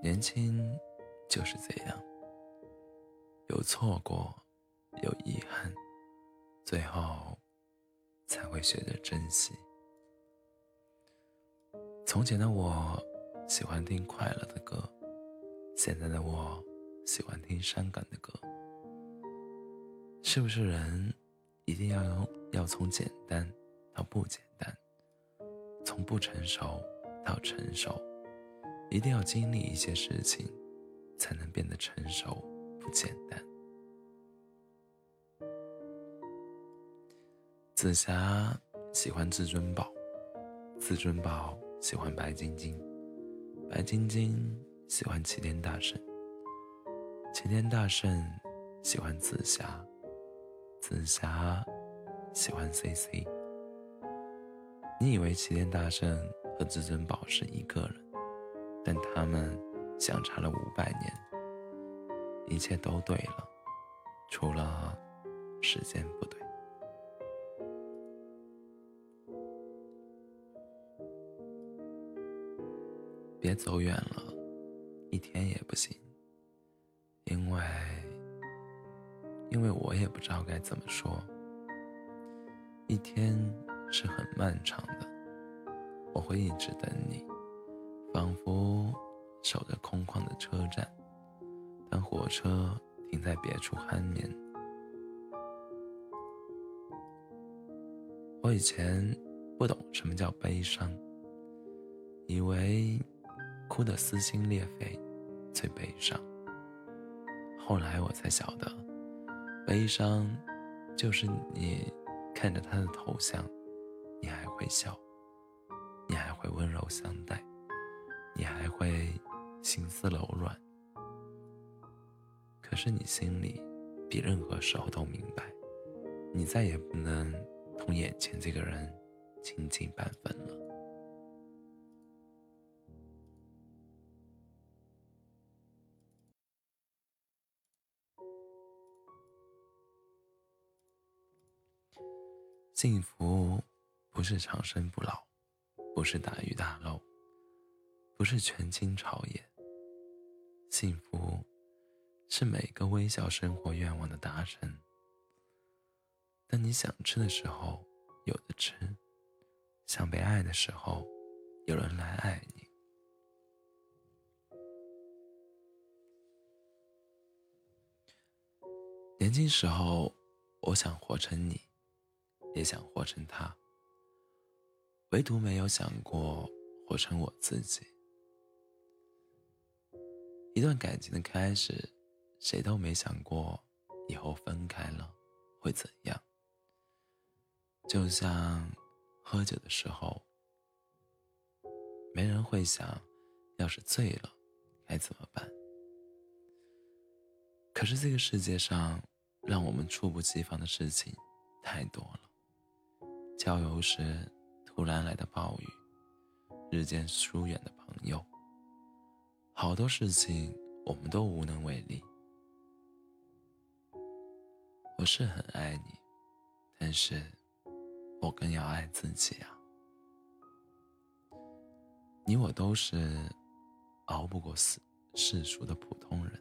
年轻就是这样，有错过，有遗憾，最后才会学着珍惜。从前的我喜欢听快乐的歌，现在的我喜欢听伤感的歌。是不是人一定要要从简单到不简单，从不成熟到成熟？一定要经历一些事情，才能变得成熟不简单。紫霞喜欢至尊宝，至尊宝喜欢白晶晶，白晶晶喜欢齐天大圣，齐天大圣喜欢紫霞，紫霞喜欢 C C。你以为齐天大圣和至尊宝是一个人？但他们相差了五百年，一切都对了，除了时间不对。别走远了，一天也不行，因为，因为我也不知道该怎么说。一天是很漫长的，我会一直等你。仿佛守着空旷的车站，当火车停在别处酣眠。我以前不懂什么叫悲伤，以为哭得撕心裂肺最悲伤。后来我才晓得，悲伤就是你看着他的头像，你还会笑，你还会温柔相待。你还会心思柔软，可是你心里比任何时候都明白，你再也不能同眼前这个人亲近半分了。幸福不是长生不老，不是大鱼大肉。不是权倾朝野，幸福是每个微笑生活愿望的达成。当你想吃的时候有的吃，想被爱的时候有人来爱你。年轻时候，我想活成你，也想活成他，唯独没有想过活成我自己。一段感情的开始，谁都没想过以后分开了会怎样。就像喝酒的时候，没人会想，要是醉了该怎么办。可是这个世界上，让我们猝不及防的事情太多了。郊游时突然来的暴雨，日渐疏远的朋友。好多事情我们都无能为力。我是很爱你，但是我更要爱自己啊。你我都是熬不过世世俗的普通人，